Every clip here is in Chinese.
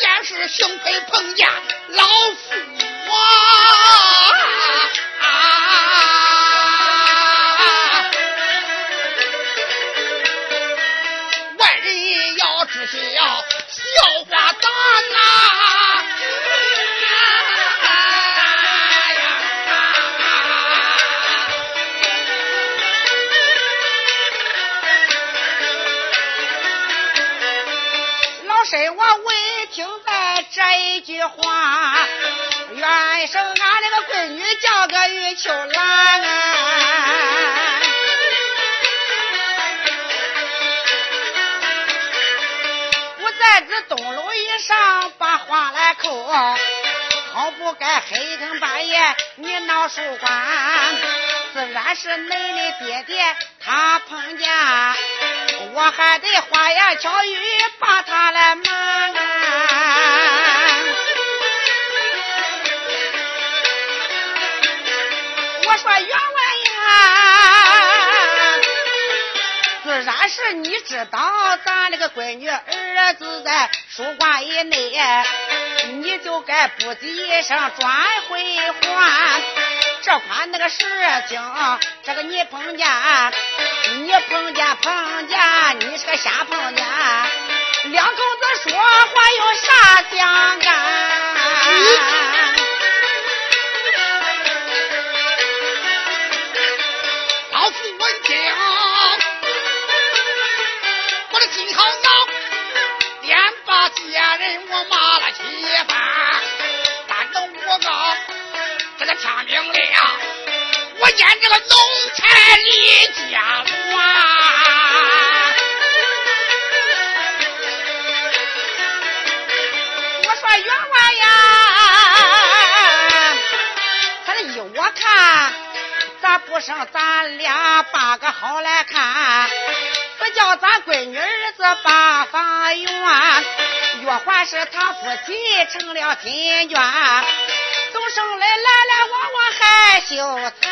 也是幸亏碰见老夫啊！一句话，原生俺那个闺女叫个玉秋兰。我在这东楼以上把话来扣，好不该黑更半夜你闹书关，自然是恁的爹爹他碰见，我还得花言巧语把他来瞒。说员外呀，自然是你知道咱那个闺女儿子在书馆以内，你就该不急一声转回还。这款那个事情，这个你碰见，你碰见碰见，你是个瞎碰见。两口子说话有啥相干？人我骂了七番，但等我告这个天明了，我见这个奴才离家乱。我说员外呀，他依我看，咱不生咱俩八个好来看，不叫咱闺女儿子把房圆，越还是他夫妻成了亲眷，总生来来来往往还羞惭。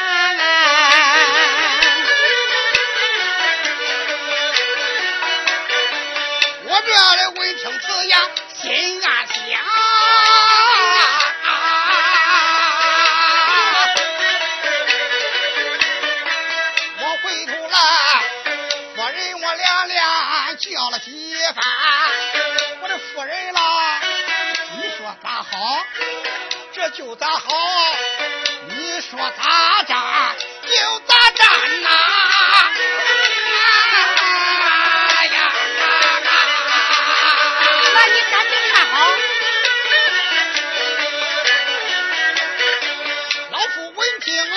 我这里闻听此言，心暗就咋好。你说咋站就咋站呐、呀！那你赶紧看好。老夫闻听啊，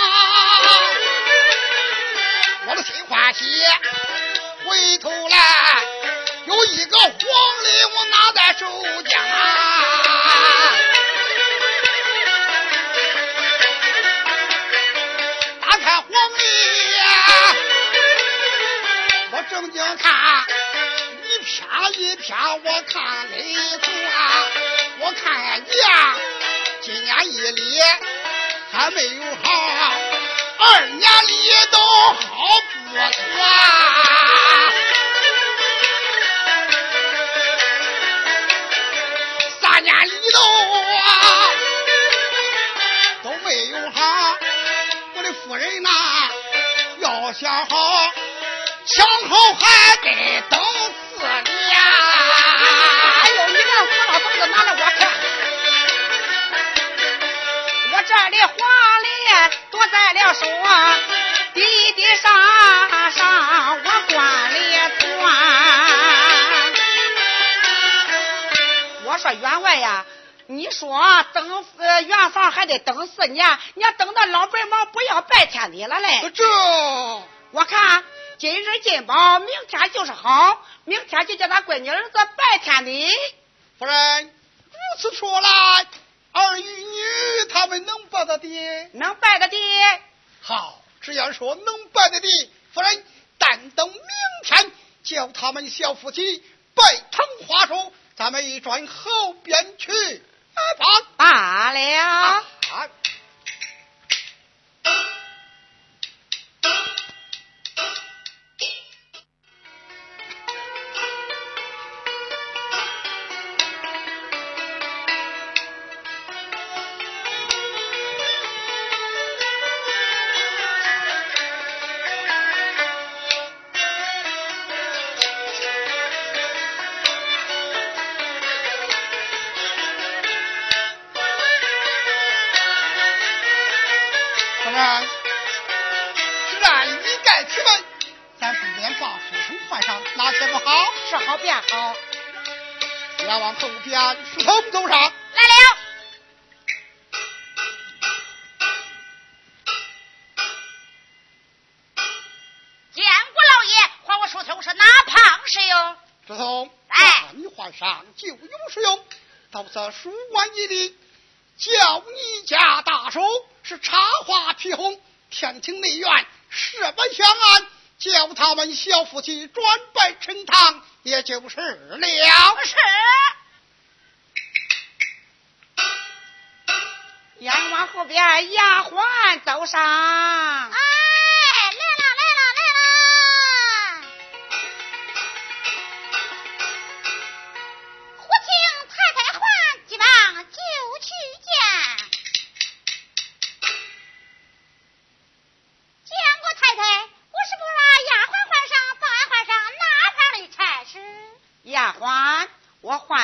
我的心欢喜，回头来有一个黄历我拿在手间我正经看一篇一篇，我看里头啊，我看一眼，今年一里还没有好，二年里都好不错。三年里头啊都没有好，我的夫人呐，要想好，想好还得等四年。哎呦，你看死老头子拿来我看，我这里黄连多在了手啊，滴滴上上我管里钻。我说员外呀，你说等呃原房还得等四年，你要等到老白毛不要拜天地了嘞。这我看今日进宝，明天就是好，明天就叫他闺女儿子拜天地。夫人，如此说来，儿与女他们能拜得的？能拜得的。好，只要说能拜得的，夫人但等明天叫他们小夫妻拜堂花烛，咱们一转后边去。就是了，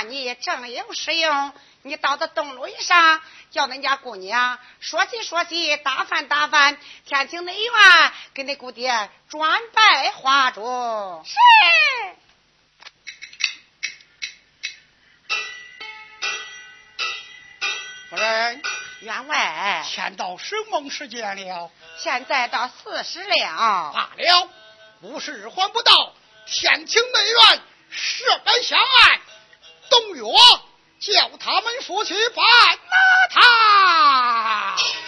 你正有使用，你到这东路上，叫恁家姑娘说起说起，打饭打饭，天庭内院给你姑爹转拜花烛。是。夫人，员外，天到什么时间了？现在到四时了。罢了，五十还不到，天庭内院设摆相案。东岳叫他们夫妻办了他。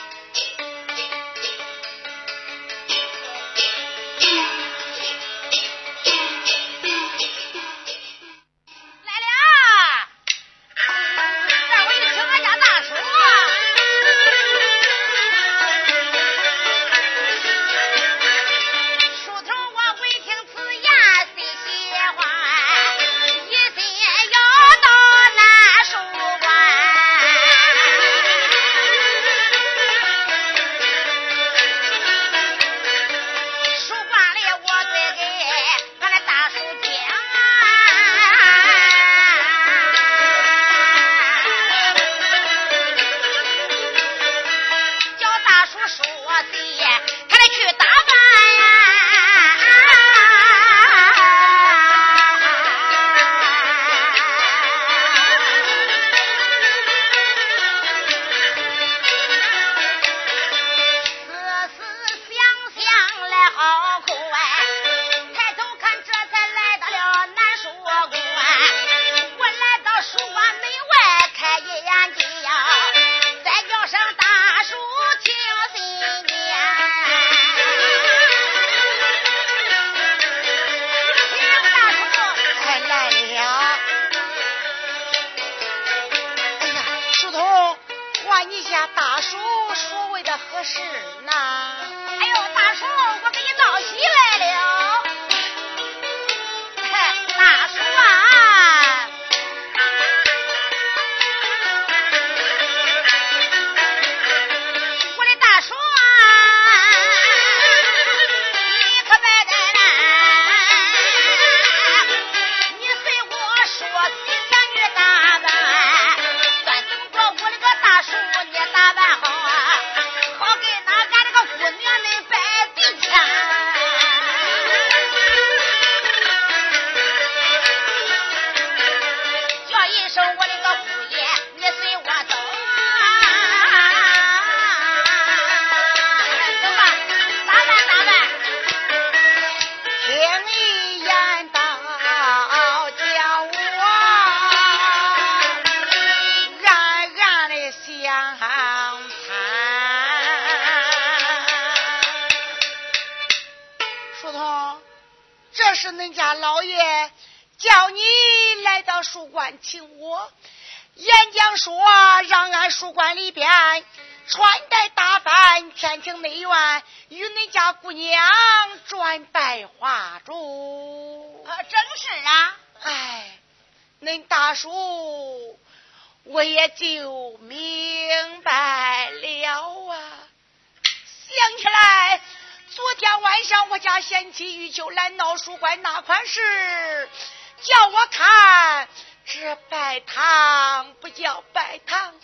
香盼。书童，这是恁家老爷叫你来到书馆请我，演讲说让俺书馆里边穿戴打扮，天庭内院与恁家姑娘转拜花烛。啊，正是啊。哎，恁大叔。我也就明白了啊。想起来。昨天晚上我家贤妻玉秋来闹书馆那款事，叫我看这拜堂不叫拜堂，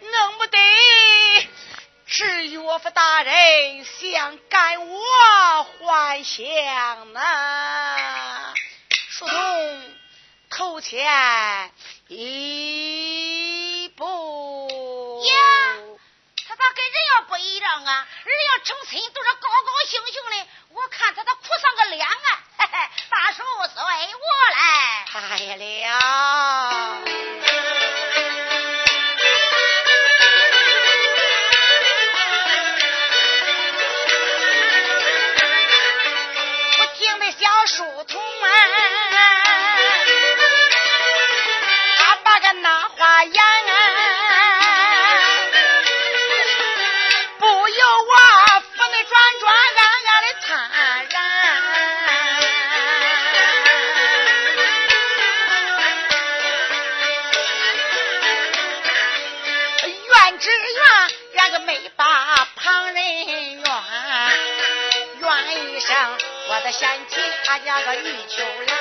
弄不得至岳父大人想赶我还乡呢。书童头前一步。他咋跟人要不一样啊？人要成亲都是高高兴兴的，我看他咋哭丧个脸啊！嘿嘿，大叔随我来。太了。那个玉秋兰，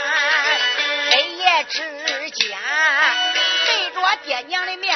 黑夜之间背着爹娘的面，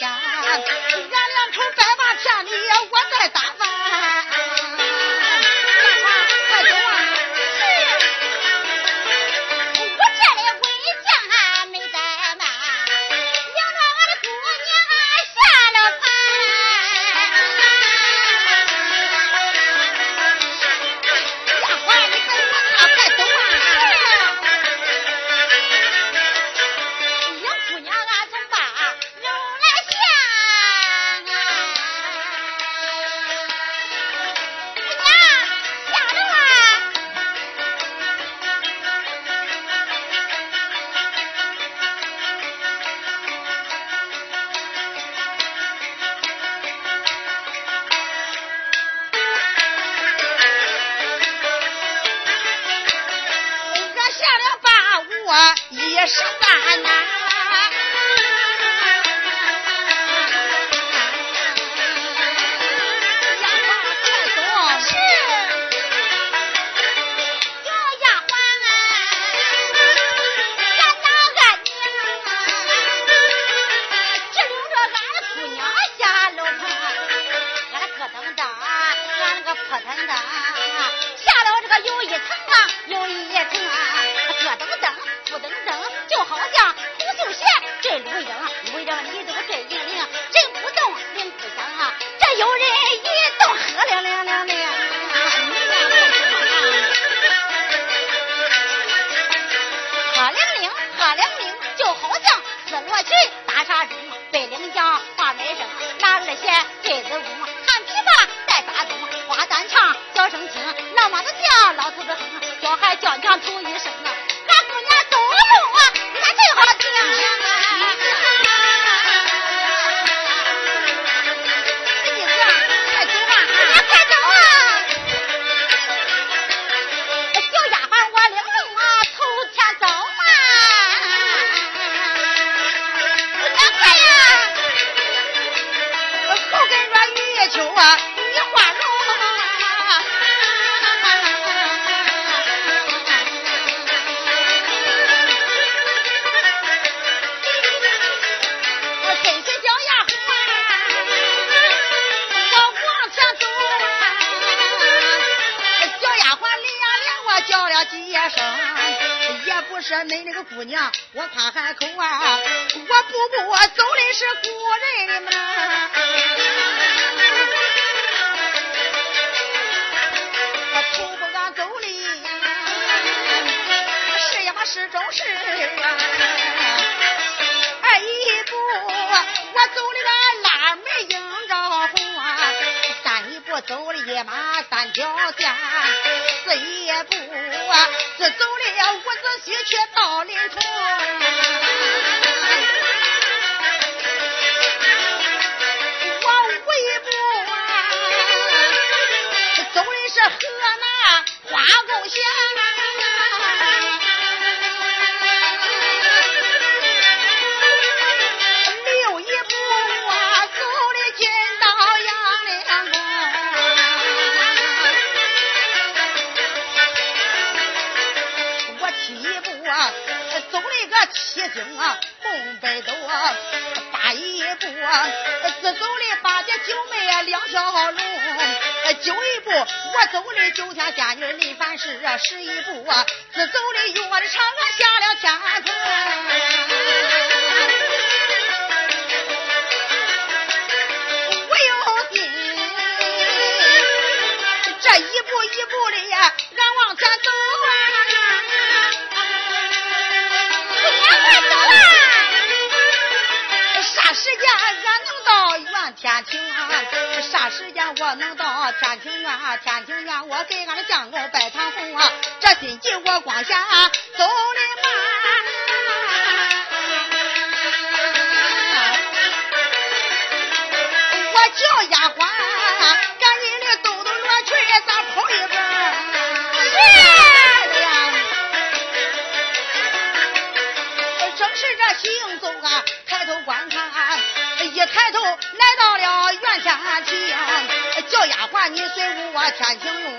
家一家两口我为不啊走的是河南花沟乡七星啊，红白斗啊，八一步啊，自走的八姐九妹啊，两条龙。九一步我走的九天仙女林凡事啊，十一步啊，自走的用我的长安下了天坑。我有心，这一步一步的呀。天庭？啥时间我能到天庭院？天庭院我给俺的相公拜堂红啊！这心急我光想走的感情。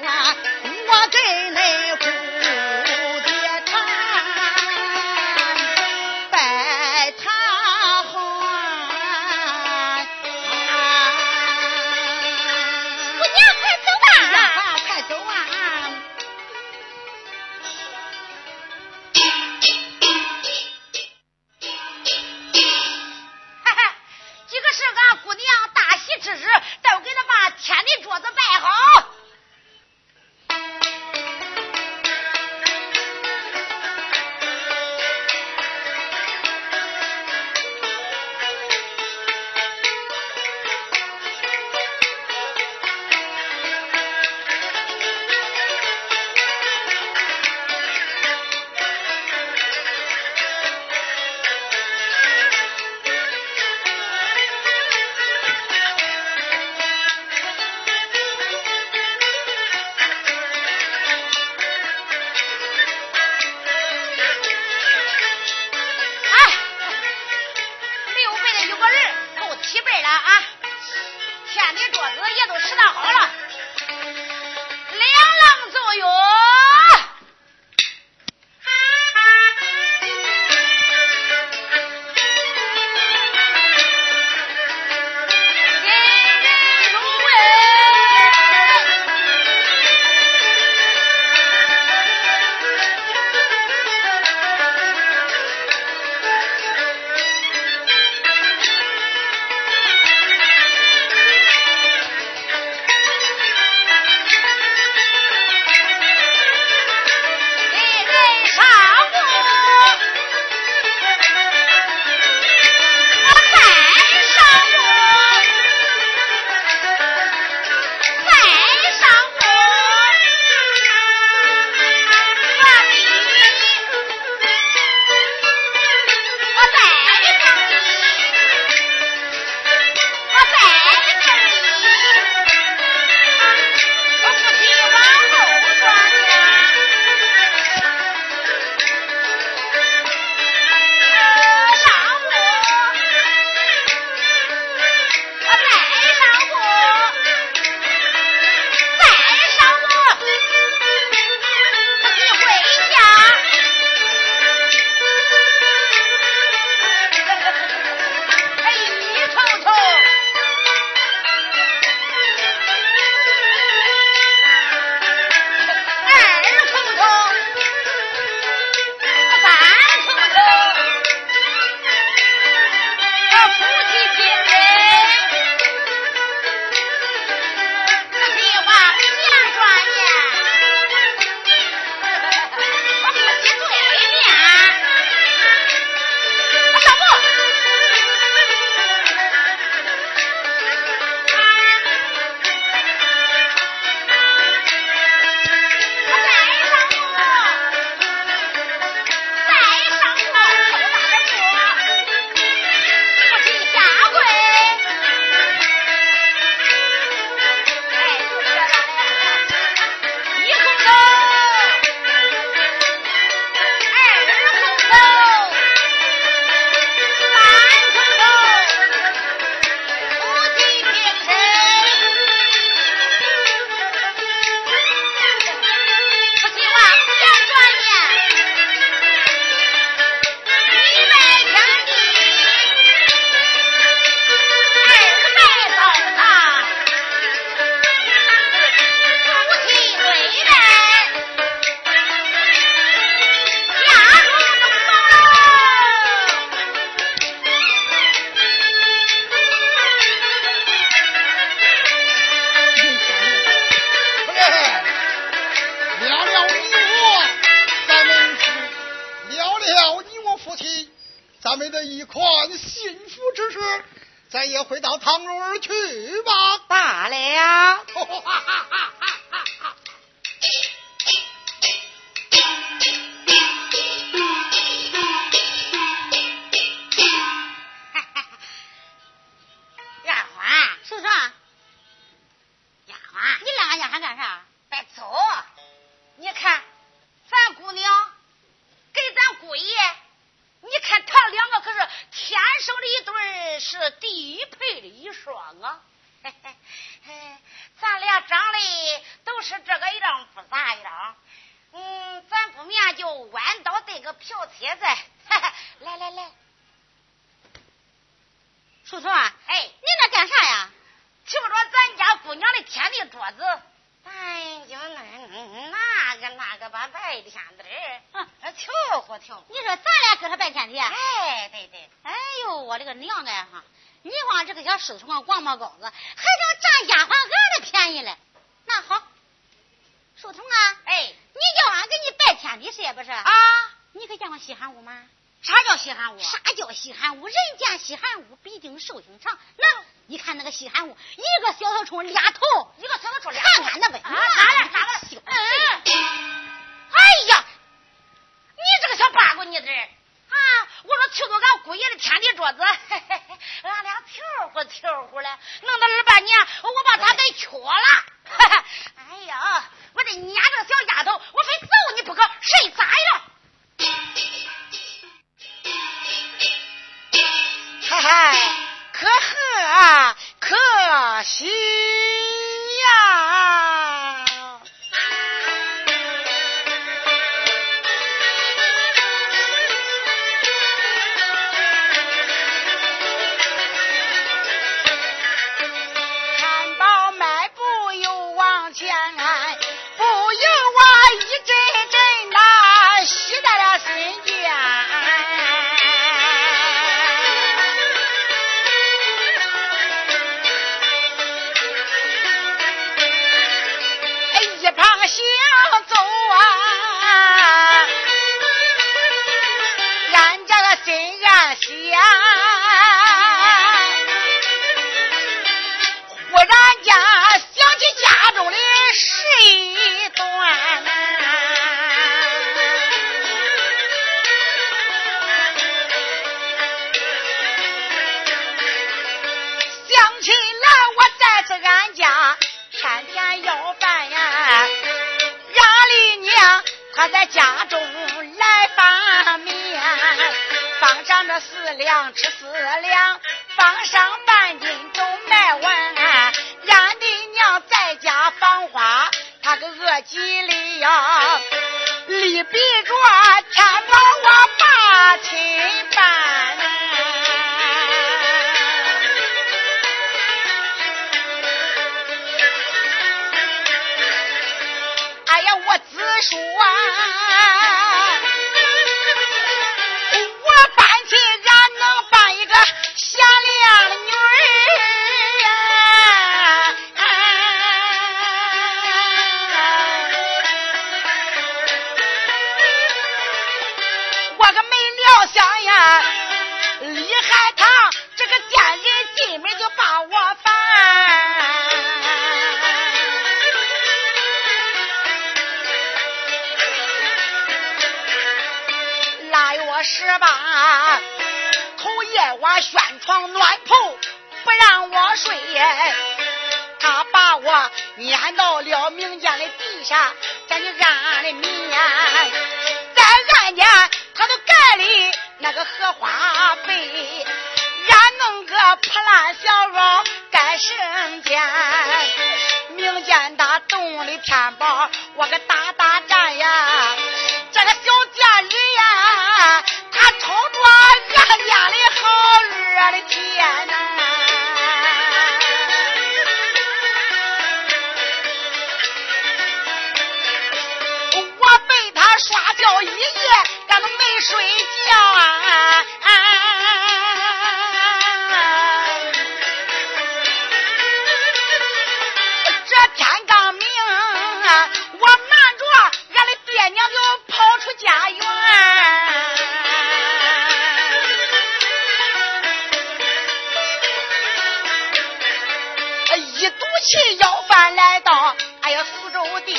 赌气要饭来到，哎呀苏州地，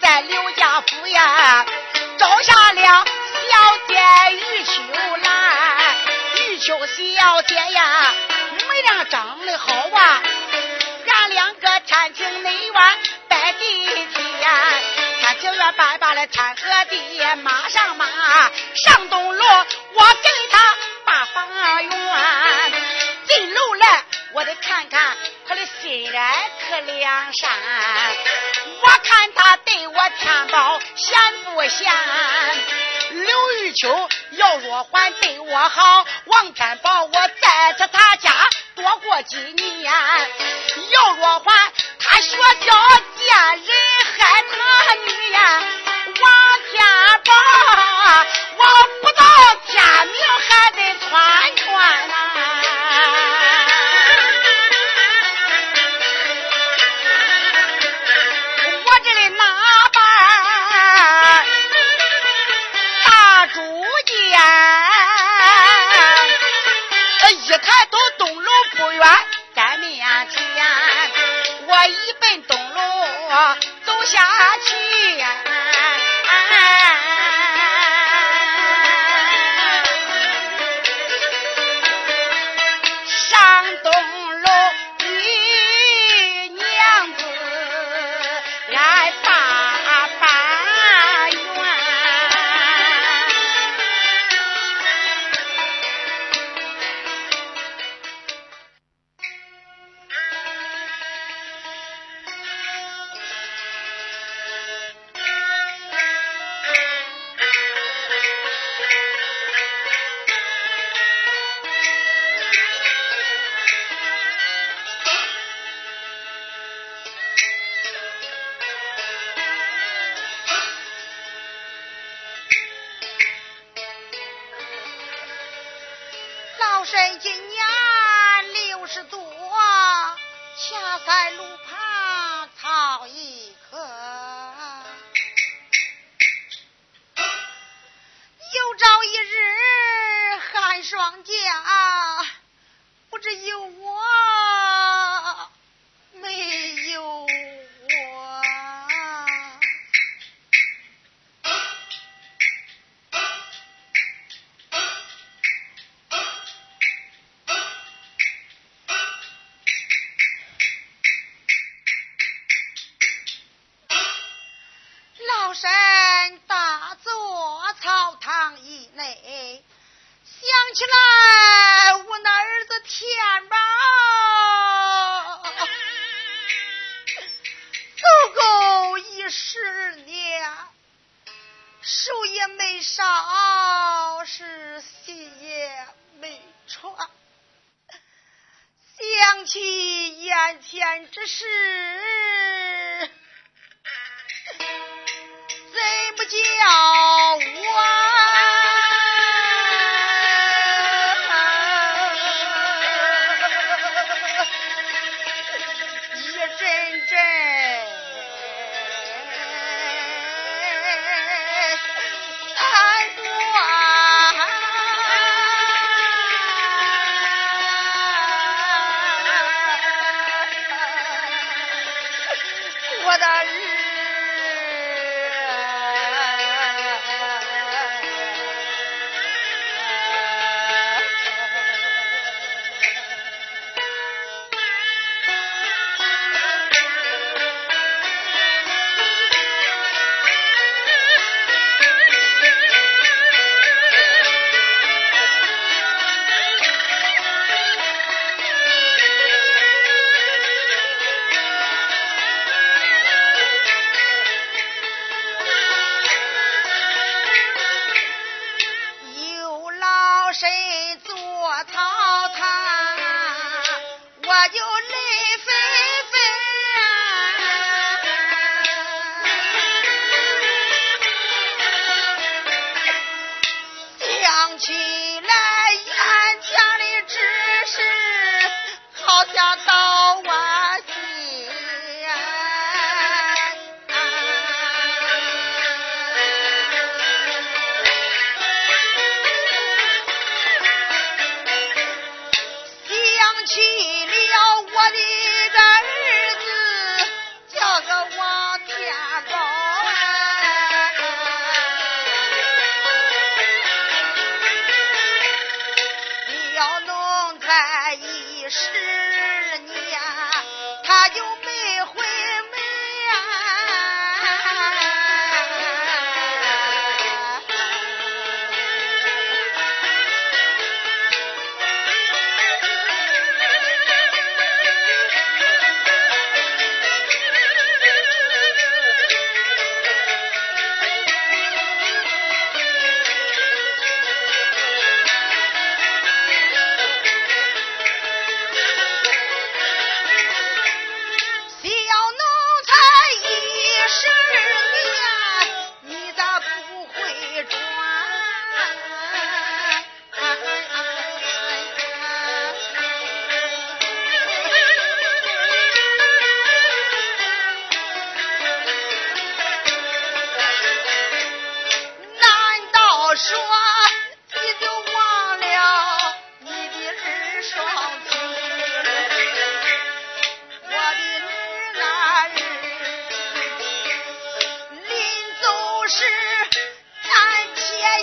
在刘家府呀，招下了小姐玉秋兰，玉秋小姐呀，模样长得好啊，俺两个搀进内院拜地天，看庭院拜罢了参和地，马上马上东楼，我给他把房圆，进楼来。我得看看他的心爱可梁山，我看他对我天宝贤不贤？刘玉秋、姚若环对我好，王天宝我在这他家多过几年。姚若环他学教见人害他女呀，王天宝我不到天明还得穿穿呐。其眼前之事。怎不叫我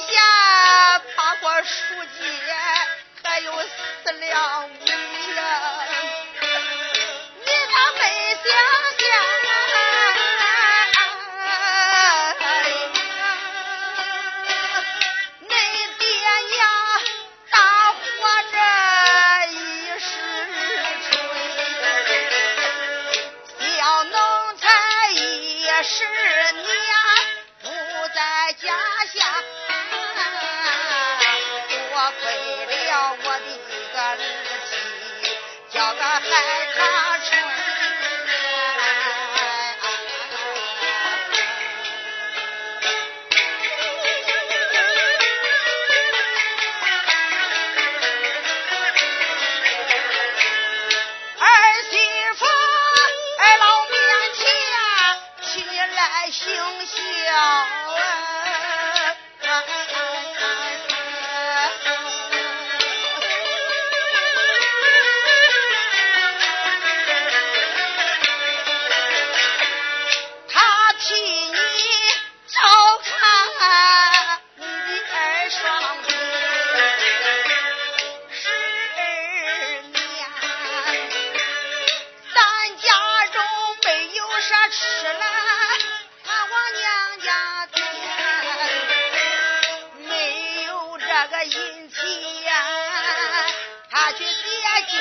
下八块儿树街还有四两米呀。你咋没想 ¡Gracias! 去接济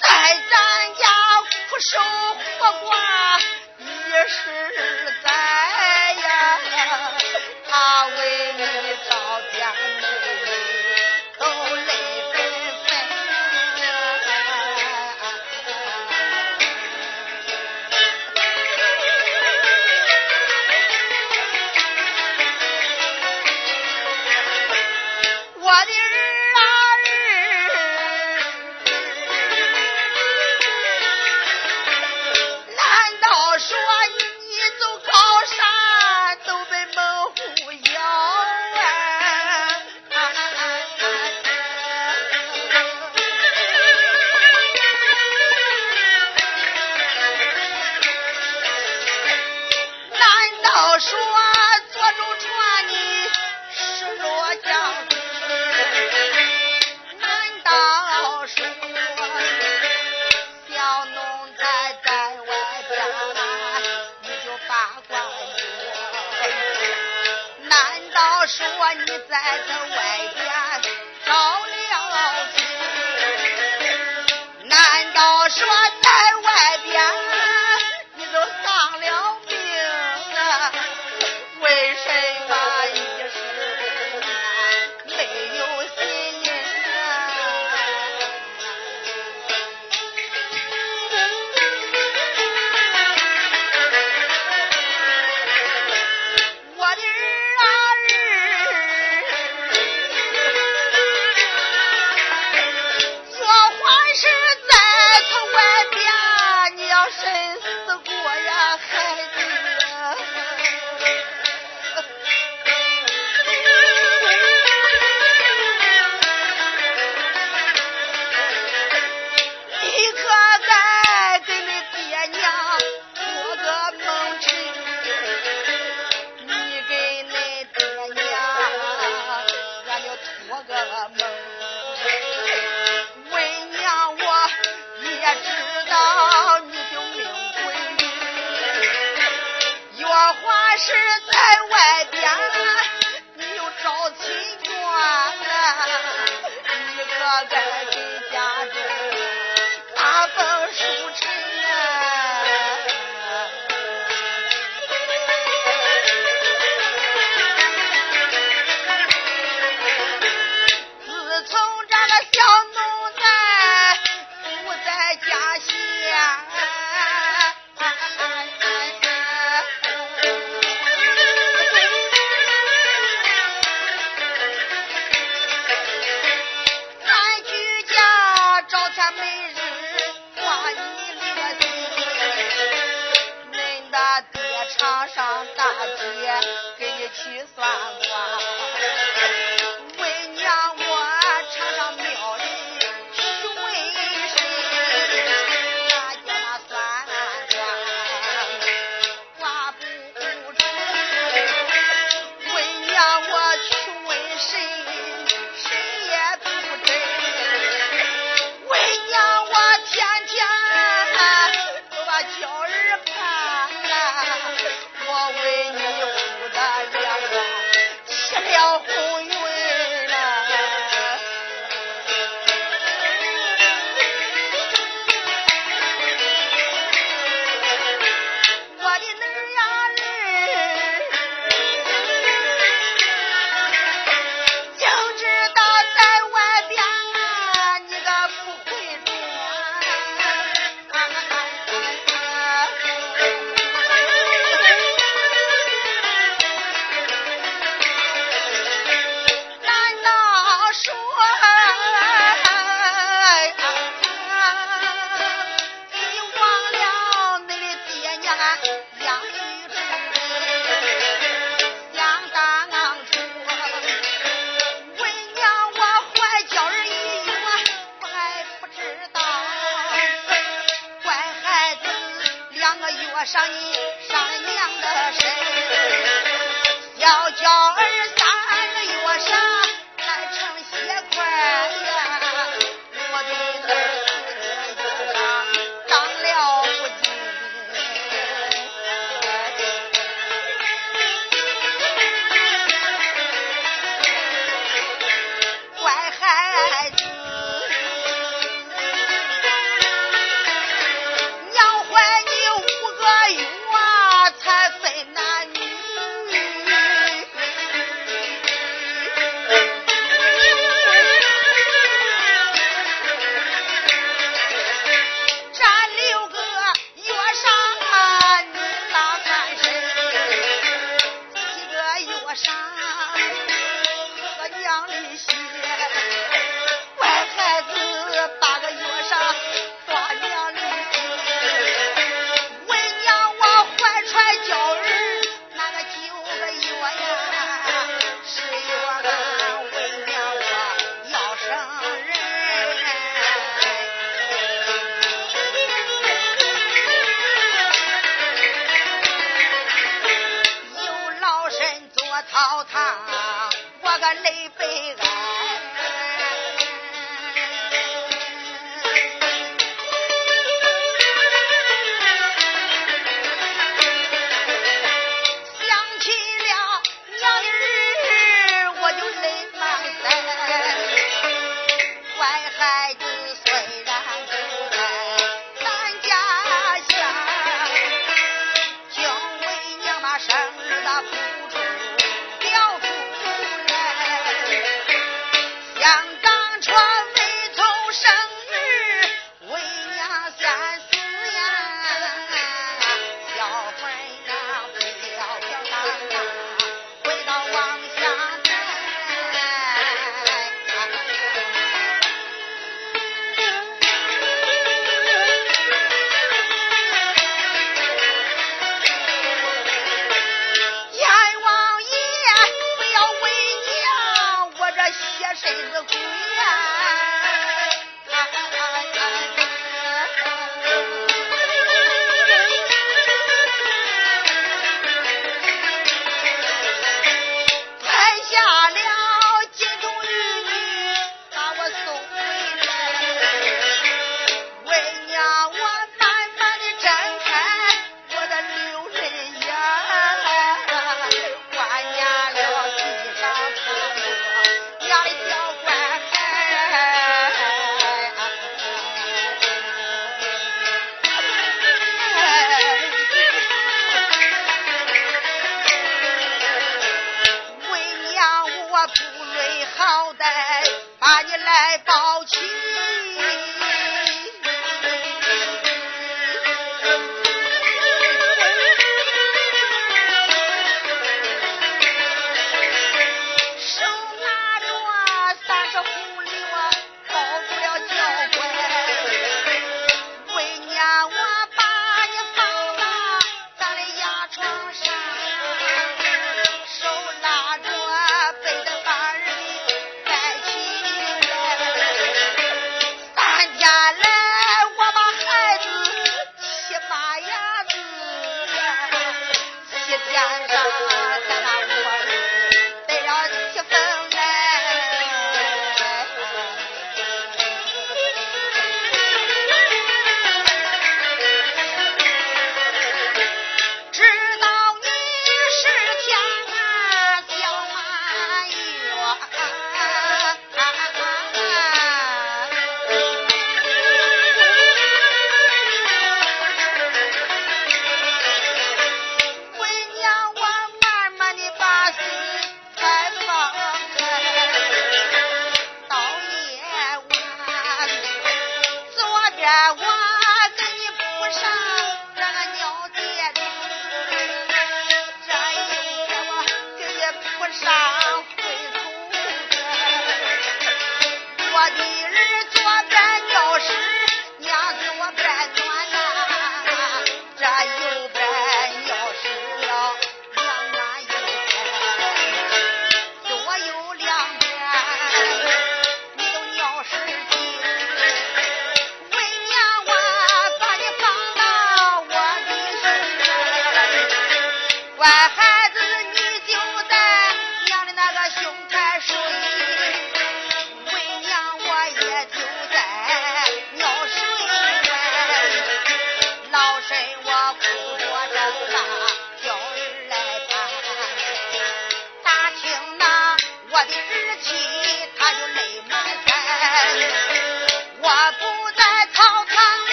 在咱家苦守活寡一世给你去算卦